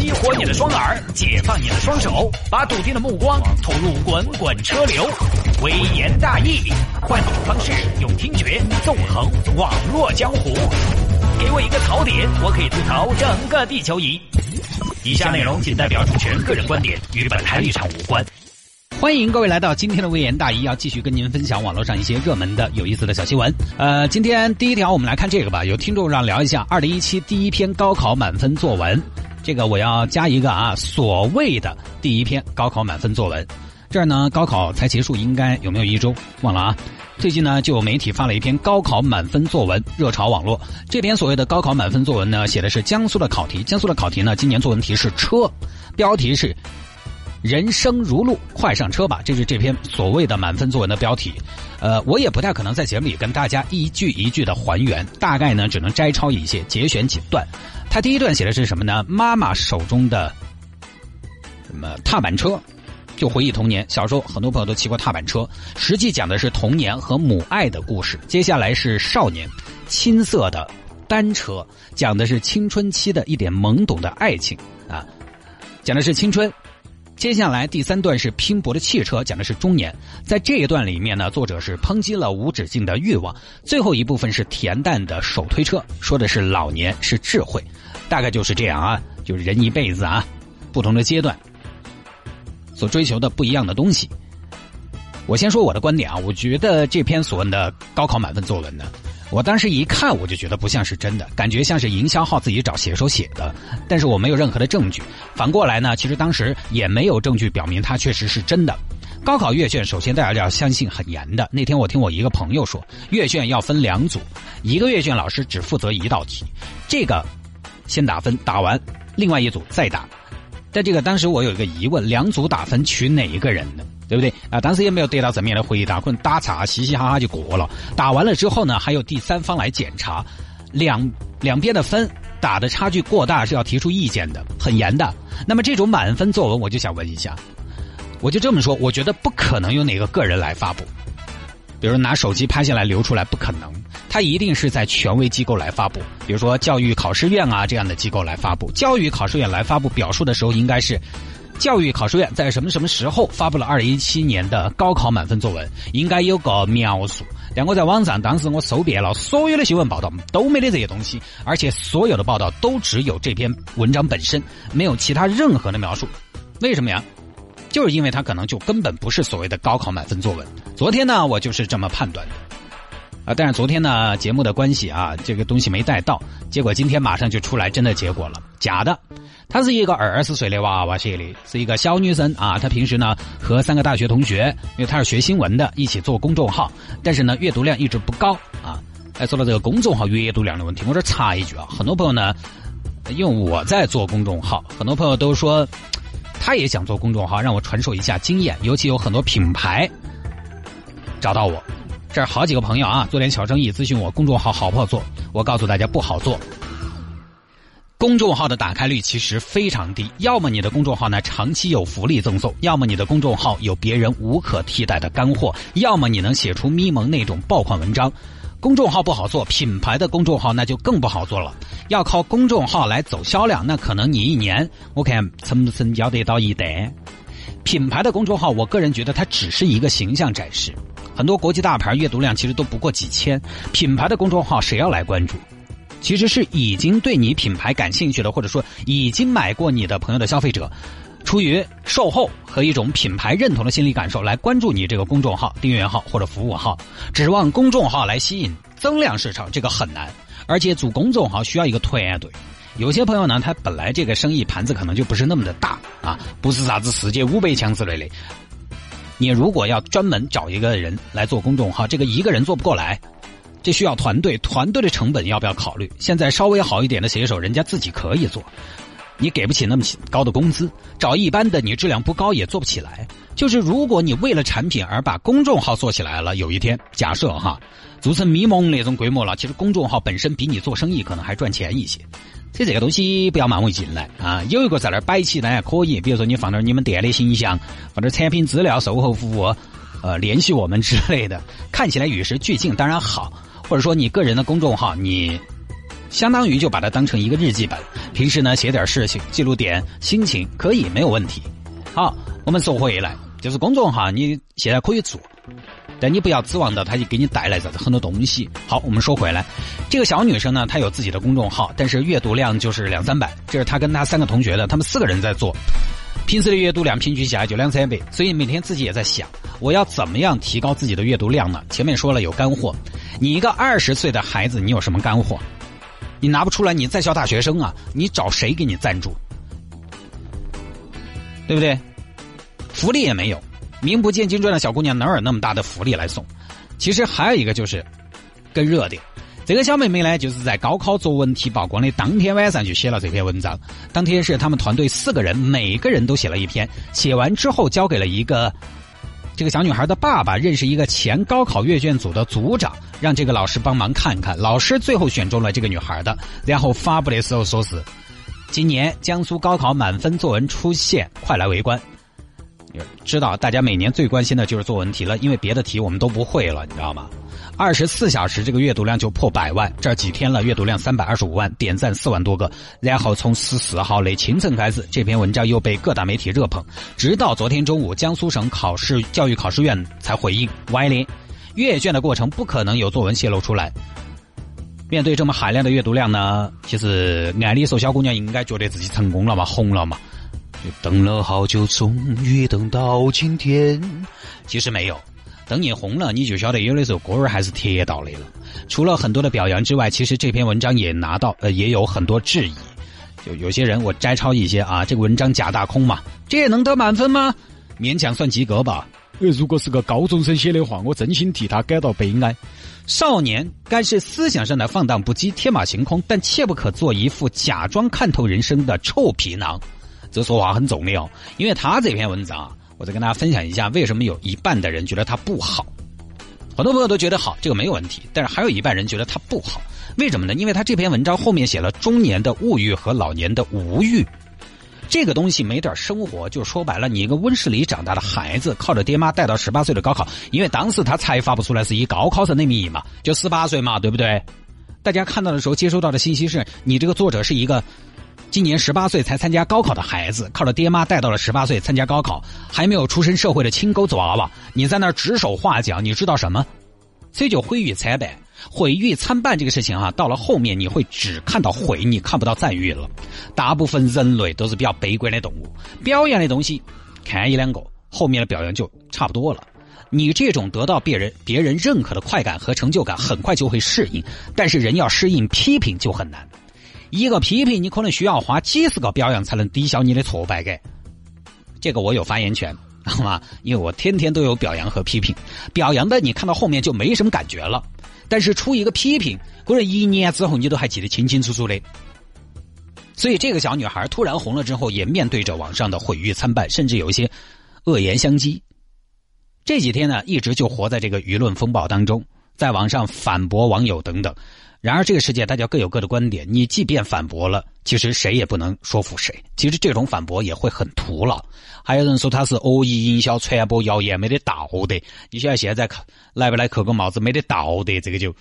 激活你的双耳，解放你的双手，把笃定的目光投入滚滚车流。微言大义，换种方式，用听觉纵横网络江湖。给我一个槽点，我可以吐槽整个地球仪。以下内容仅代表主持人个人观点，与本台立场无关。欢迎各位来到今天的微言大义，要继续跟您分享网络上一些热门的、有意思的小新闻。呃，今天第一条，我们来看这个吧。有听众让聊一下二零一七第一篇高考满分作文，这个我要加一个啊，所谓的第一篇高考满分作文。这儿呢，高考才结束，应该有没有一周？忘了啊。最近呢，就有媒体发了一篇高考满分作文，热潮网络。这篇所谓的高考满分作文呢，写的是江苏的考题。江苏的考题呢，今年作文题是车，标题是。人生如路，快上车吧！这是这篇所谓的满分作文的标题。呃，我也不太可能在节目里跟大家一句一句的还原，大概呢只能摘抄一些，节选几段。他第一段写的是什么呢？妈妈手中的什么踏板车，就回忆童年。小时候很多朋友都骑过踏板车，实际讲的是童年和母爱的故事。接下来是少年，青涩的单车，讲的是青春期的一点懵懂的爱情啊，讲的是青春。接下来第三段是拼搏的汽车，讲的是中年。在这一段里面呢，作者是抨击了无止境的欲望。最后一部分是恬淡的手推车，说的是老年是智慧，大概就是这样啊，就是人一辈子啊，不同的阶段所追求的不一样的东西。我先说我的观点啊，我觉得这篇所谓的高考满分作文呢。我当时一看，我就觉得不像是真的，感觉像是营销号自己找写手写的。但是我没有任何的证据。反过来呢，其实当时也没有证据表明它确实是真的。高考阅卷，首先大家要相信很严的。那天我听我一个朋友说，阅卷要分两组，一个阅卷老师只负责一道题，这个先打分，打完另外一组再打。但这个当时我有一个疑问：两组打分取哪一个人呢？对不对啊？当时也没有得到正面的回答，可能打岔，嘻嘻哈哈就过了。打完了之后呢，还有第三方来检查，两两边的分打的差距过大是要提出意见的，很严的。那么这种满分作文，我就想问一下，我就这么说，我觉得不可能有哪个个人来发布，比如拿手机拍下来留出来，不可能，他一定是在权威机构来发布，比如说教育考试院啊这样的机构来发布。教育考试院来发布表述的时候，应该是。教育考试院在什么什么时候发布了二零一七年的高考满分作文？应该有个描述。但我在网上当时我搜遍了所有的新闻报道，都没得这些东西，而且所有的报道都只有这篇文章本身，没有其他任何的描述。为什么呀？就是因为它可能就根本不是所谓的高考满分作文。昨天呢，我就是这么判断的。啊，但是昨天呢，节目的关系啊，这个东西没带到，结果今天马上就出来真的结果了，假的。她是一个二十岁的娃娃写的，是一个小女生啊。她平时呢和三个大学同学，因为她是学新闻的，一起做公众号，但是呢阅读量一直不高啊。哎，说到这个公众号阅读量的问题，我这插一句啊，很多朋友呢，因为我在做公众号，很多朋友都说他也想做公众号，让我传授一下经验。尤其有很多品牌找到我，这儿好几个朋友啊，做点小生意咨询我公众号好不好做？我告诉大家不好做。公众号的打开率其实非常低，要么你的公众号呢长期有福利赠送，要么你的公众号有别人无可替代的干货，要么你能写出咪蒙那种爆款文章。公众号不好做，品牌的公众号那就更不好做了。要靠公众号来走销量，那可能你一年我看成不成交得到一单。品牌的公众号，我个人觉得它只是一个形象展示。很多国际大牌阅读量其实都不过几千，品牌的公众号谁要来关注？其实是已经对你品牌感兴趣的，或者说已经买过你的朋友的消费者，出于售后和一种品牌认同的心理感受来关注你这个公众号、订阅号或者服务号，指望公众号来吸引增量市场，这个很难。而且组公众号需要一个团队，有些朋友呢，他本来这个生意盘子可能就不是那么的大啊，不是啥子世界五百强之类的。你如果要专门找一个人来做公众号，这个一个人做不过来。这需要团队，团队的成本要不要考虑？现在稍微好一点的写手，人家自己可以做，你给不起那么高的工资，找一般的你质量不高也做不起来。就是如果你为了产品而把公众号做起来了，有一天假设哈，做成迷蒙那种规模了，其实公众号本身比你做生意可能还赚钱一些。所以这个东西不要盲目进来啊，有一个在那儿摆起来可以，比如说你放点你们店的形象，放点产品资料、售后服务，呃，联系我们之类的，看起来与时俱进，当然好。或者说你个人的公众号，你相当于就把它当成一个日记本，平时呢写点事情，记录点心情，可以没有问题。好，我们说回来，就是公众号，你现在可以做，但你不要指望到它就给你带来啥子很多东西。好，我们说回来，这个小女生呢，她有自己的公众号，但是阅读量就是两三百，这是她跟她三个同学的，他们四个人在做。平时的阅读量平均下来就两三百，所以每天自己也在想，我要怎么样提高自己的阅读量呢？前面说了有干货，你一个二十岁的孩子，你有什么干货？你拿不出来，你在校大学生啊，你找谁给你赞助？对不对？福利也没有，名不见经传的小姑娘哪有那么大的福利来送？其实还有一个就是更热点。这个小妹妹呢，就是在高考作文题曝光的当天晚上就写了这篇文章。当天是他们团队四个人，每个人都写了一篇。写完之后交给了一个这个小女孩的爸爸，认识一个前高考阅卷组的组长，让这个老师帮忙看看。老师最后选中了这个女孩的，然后发布的时候说是：今年江苏高考满分作文出现，快来围观。知道大家每年最关心的就是作文题了，因为别的题我们都不会了，你知道吗？二十四小时这个阅读量就破百万，这几天了阅读量三百二十五万，点赞四万多个。然后从十四号的清晨开始，这篇文章又被各大媒体热捧，直到昨天中午，江苏省考试教育考试院才回应：歪理，阅卷的过程不可能有作文泄露出来。面对这么海量的阅读量呢，其实按理说小姑娘应该觉得自己成功了嘛，红了嘛。等了好久，终于等到今天。其实没有，等你红了，你就晓得有的时候歌儿还是铁道的了。除了很多的表扬之外，其实这篇文章也拿到呃也有很多质疑。就有些人我摘抄一些啊，这个文章假大空嘛，这也能得满分吗？勉强算及格吧。呃，如果是个高中生写的话，我真心替他感到悲哀。少年该是思想上的放荡不羁、天马行空，但切不可做一副假装看透人生的臭皮囊。这说话很重的哦，因为他这篇文章啊，我再跟大家分享一下，为什么有一半的人觉得他不好，很多朋友都觉得好，这个没有问题，但是还有一半人觉得他不好，为什么呢？因为他这篇文章后面写了中年的物欲和老年的无欲，这个东西没点生活，就说白了，你一个温室里长大的孩子，靠着爹妈带到十八岁的高考，因为当时他才发不出来是以高考生的名义嘛，就十八岁嘛，对不对？大家看到的时候接收到的信息是你这个作者是一个。今年十八岁才参加高考的孩子，靠着爹妈带到了十八岁参加高考，还没有出身社会的青沟子娃娃，你在那儿指手画脚，你知道什么？所以就毁誉参半，毁誉参半这个事情啊，到了后面你会只看到毁，你看不到赞誉了。大部分人类都是比较悲观的动物，表扬的东西看一两个，后面的表扬就差不多了。你这种得到别人别人认可的快感和成就感，很快就会适应，但是人要适应批评就很难。一个批评，你可能需要花几十个表扬才能抵消你的挫败感。这个我有发言权，好吗？因为我天天都有表扬和批评。表扬的你看到后面就没什么感觉了，但是出一个批评，过了一年之后你都还记得清清楚楚的。所以这个小女孩突然红了之后，也面对着网上的毁誉参半，甚至有一些恶言相讥。这几天呢，一直就活在这个舆论风暴当中，在网上反驳网友等等。然而，这个世界大家各有各的观点。你即便反驳了，其实谁也不能说服谁。其实这种反驳也会很徒劳。还有人说他是恶意营销、传播谣言，没得道德。你像现在来不来扣个帽子，没得道德，这个就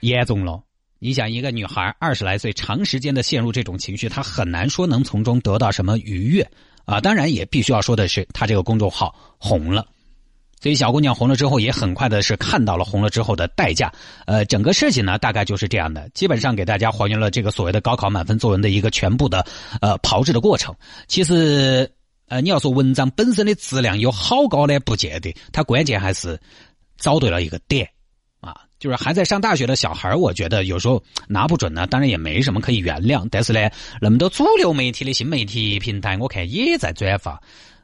严重了。你想，一个女孩二十来岁，长时间的陷入这种情绪，她很难说能从中得到什么愉悦啊。当然，也必须要说的是，她这个公众号红了。所以小姑娘红了之后，也很快的是看到了红了之后的代价。呃，整个事情呢，大概就是这样的，基本上给大家还原了这个所谓的高考满分作文的一个全部的呃炮制的过程。其实，呃，你要说文章本身的质量有好高呢，不见得，它关键还是找对了一个点啊。就是还在上大学的小孩我觉得有时候拿不准呢，当然也没什么可以原谅。但是呢，那么多主流媒体的新媒体平台，我看也在转发。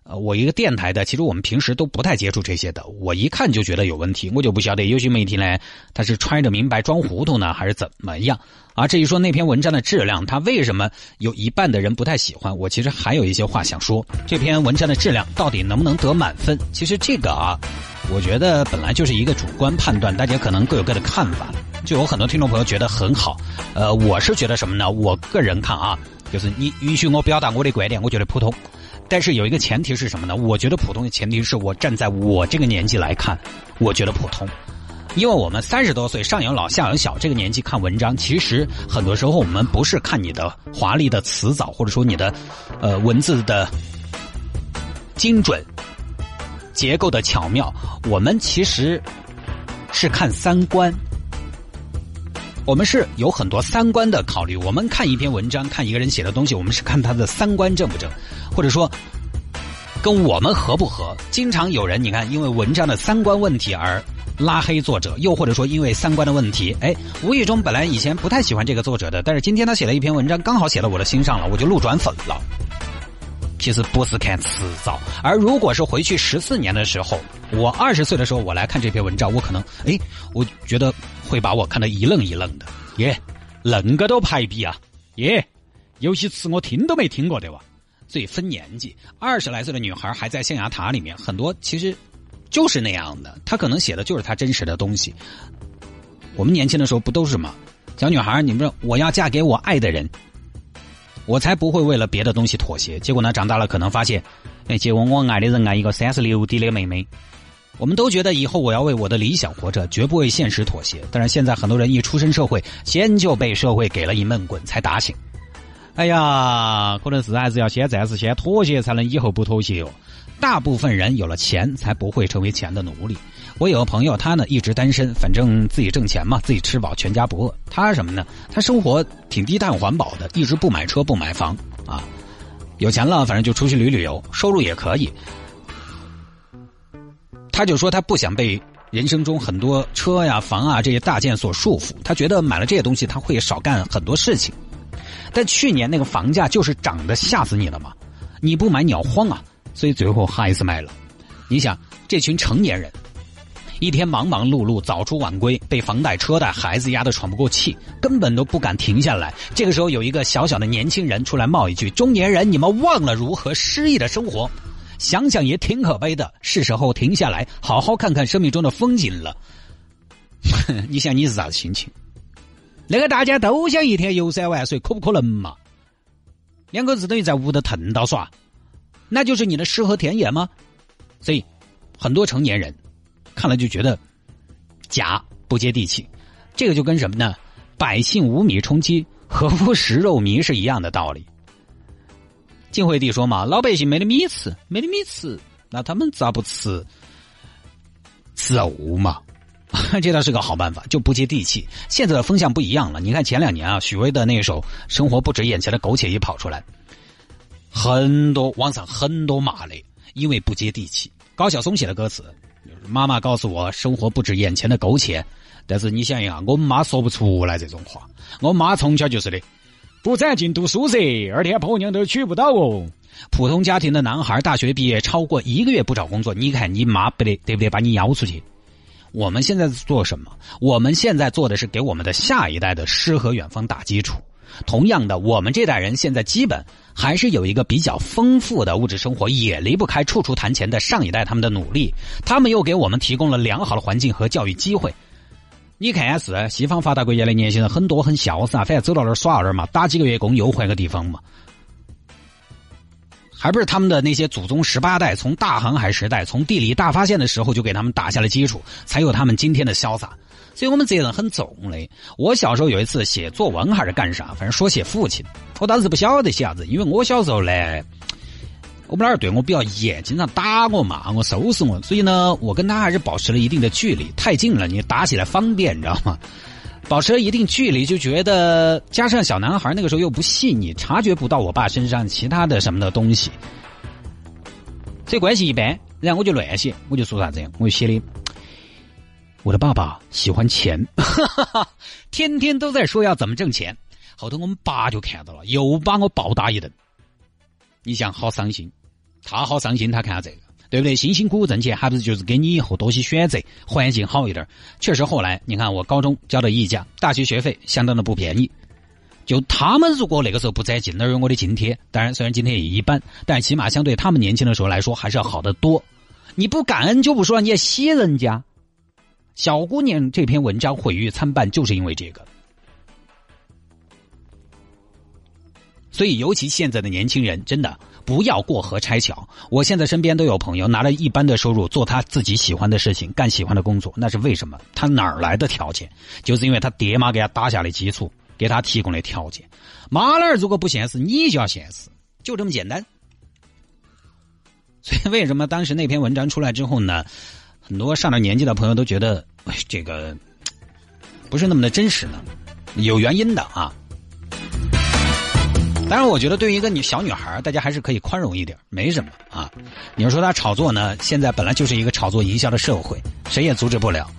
呃，我一个电台的，其实我们平时都不太接触这些的。我一看就觉得有问题，我就不晓得有些媒体呢，他是揣着明白装糊涂呢，还是怎么样？啊，至于说那篇文章的质量，他为什么有一半的人不太喜欢？我其实还有一些话想说。这篇文章的质量到底能不能得满分？其实这个啊，我觉得本来就是一个主观判断，大家可能各有各的看法。就有很多听众朋友觉得很好，呃，我是觉得什么呢？我个人看啊，就是你允许我表达我的观点，我觉得普通。但是有一个前提是什么呢？我觉得普通的前提是我站在我这个年纪来看，我觉得普通。因为我们三十多岁，上有老下有小，这个年纪看文章，其实很多时候我们不是看你的华丽的词藻，或者说你的呃文字的精准、结构的巧妙，我们其实是看三观。我们是有很多三观的考虑。我们看一篇文章，看一个人写的东西，我们是看他的三观正不正，或者说跟我们合不合。经常有人，你看，因为文章的三观问题而拉黑作者，又或者说因为三观的问题，哎，无意中本来以前不太喜欢这个作者的，但是今天他写了一篇文章，刚好写到我的心上了，我就路转粉了。其实不是看辞藻，而如果是回去十四年的时候，我二十岁的时候，我来看这篇文章，我可能哎，我觉得会把我看得一愣一愣的。耶，恁个都排比啊！耶，有些词我听都没听过，对吧？所以分年纪，二十来岁的女孩还在象牙塔里面，很多其实就是那样的，她可能写的就是她真实的东西。我们年轻的时候不都是吗？小女孩，你们说我要嫁给我爱的人。我才不会为了别的东西妥协。结果呢，长大了可能发现，哎，结果我爱的人爱一个三十六 D 的妹妹。我们都觉得以后我要为我的理想活着，绝不为现实妥协。但是现在很多人一出身社会，先就被社会给了一闷棍，才打醒。哎呀，可能是还是要先暂时先妥协，才能以后不妥协哦。大部分人有了钱，才不会成为钱的奴隶。我有个朋友，他呢一直单身，反正自己挣钱嘛，自己吃饱全家不饿。他什么呢？他生活挺低碳环保的，一直不买车不买房啊。有钱了，反正就出去旅旅游，收入也可以。他就说他不想被人生中很多车呀、房啊这些大件所束缚，他觉得买了这些东西他会少干很多事情。但去年那个房价就是涨得吓死你了嘛，你不买你要慌啊，所以最后还是买了。你想，这群成年人。一天忙忙碌碌，早出晚归，被房贷、车贷、孩子压得喘不过气，根本都不敢停下来。这个时候，有一个小小的年轻人出来冒一句：“中年人，你们忘了如何诗意的生活？想想也挺可悲的。是时候停下来，好好看看生命中的风景了。”你想你是啥子心情？那个大家都想一天游山玩水，可不可能嘛？两口子等于在屋头腾到耍，那就是你的诗和田野吗？所以，很多成年人。看了就觉得假不接地气，这个就跟什么呢？百姓无米充饥，何不食肉糜是一样的道理。晋惠帝说嘛，老百姓没得米吃，没得米吃，那他们咋不吃吃肉嘛？这倒是个好办法，就不接地气。现在的风向不一样了，你看前两年啊，许巍的那首《生活不止眼前的苟且》一跑出来，很多网上很多骂的，因为不接地气。高晓松写的歌词。妈妈告诉我，生活不止眼前的苟且。但是你想一下，我妈说不出来这种话。我妈从小就是的，不攒劲读书噻，二天婆娘都娶不到哦。普通家庭的男孩，大学毕业超过一个月不找工作，你看你妈不得对不对？把你邀出去。我们现在做什么？我们现在做的是给我们的下一代的诗和远方打基础。同样的，我们这代人现在基本还是有一个比较丰富的物质生活，也离不开处处谈钱的上一代他们的努力，他们又给我们提供了良好的环境和教育机会。你看是西方发达国家的年轻人很多很潇洒，反正走到那儿耍那儿嘛，打几个月工又换个地方嘛，还不是他们的那些祖宗十八代从大航海时代从地理大发现的时候就给他们打下了基础，才有他们今天的潇洒。所以我们责任很重的。我小时候有一次写作文还是干啥，反正说写父亲。我当时不晓得写啥子，因为我小时候呢，我们老儿对我比较严，经常打我、骂我、收拾我。所以呢，我跟他还是保持了一定的距离。太近了，你打起来方便，你知道吗？保持了一定距离，就觉得加上小男孩那个时候又不细腻，察觉不到我爸身上其他的什么的东西，所以关系一般。然后我就乱写，我就说啥子呀？我就写的。我的爸爸喜欢钱，天天都在说要怎么挣钱。后头我们爸就看到了，又把我暴打一顿。你想，好伤心，他好伤心，他看这个，对不对？辛辛苦苦挣钱，还不是就是给你以后多些选择，环境好一点。确实，后来你看，我高中交的溢价，大学学费相当的不便宜。就他们如果那个时候不攒劲，哪有我的津贴？当然，虽然津贴也一般，但起码相对他们年轻的时候来说，还是要好得多。你不感恩就不说，你也吸人家。小姑娘这篇文章毁誉参半，就是因为这个。所以，尤其现在的年轻人，真的不要过河拆桥。我现在身边都有朋友拿了一般的收入做他自己喜欢的事情，干喜欢的工作，那是为什么？他哪儿来的条件？就是因为他爹妈给他打下的基础，给他提供的条件。妈那儿如果不现实，你就要现实，就这么简单。所以，为什么当时那篇文章出来之后呢？很多上了年纪的朋友都觉得，这个不是那么的真实呢？有原因的啊。当然，我觉得对于一个女小女孩，大家还是可以宽容一点，没什么啊。你要说她炒作呢，现在本来就是一个炒作营销的社会，谁也阻止不了。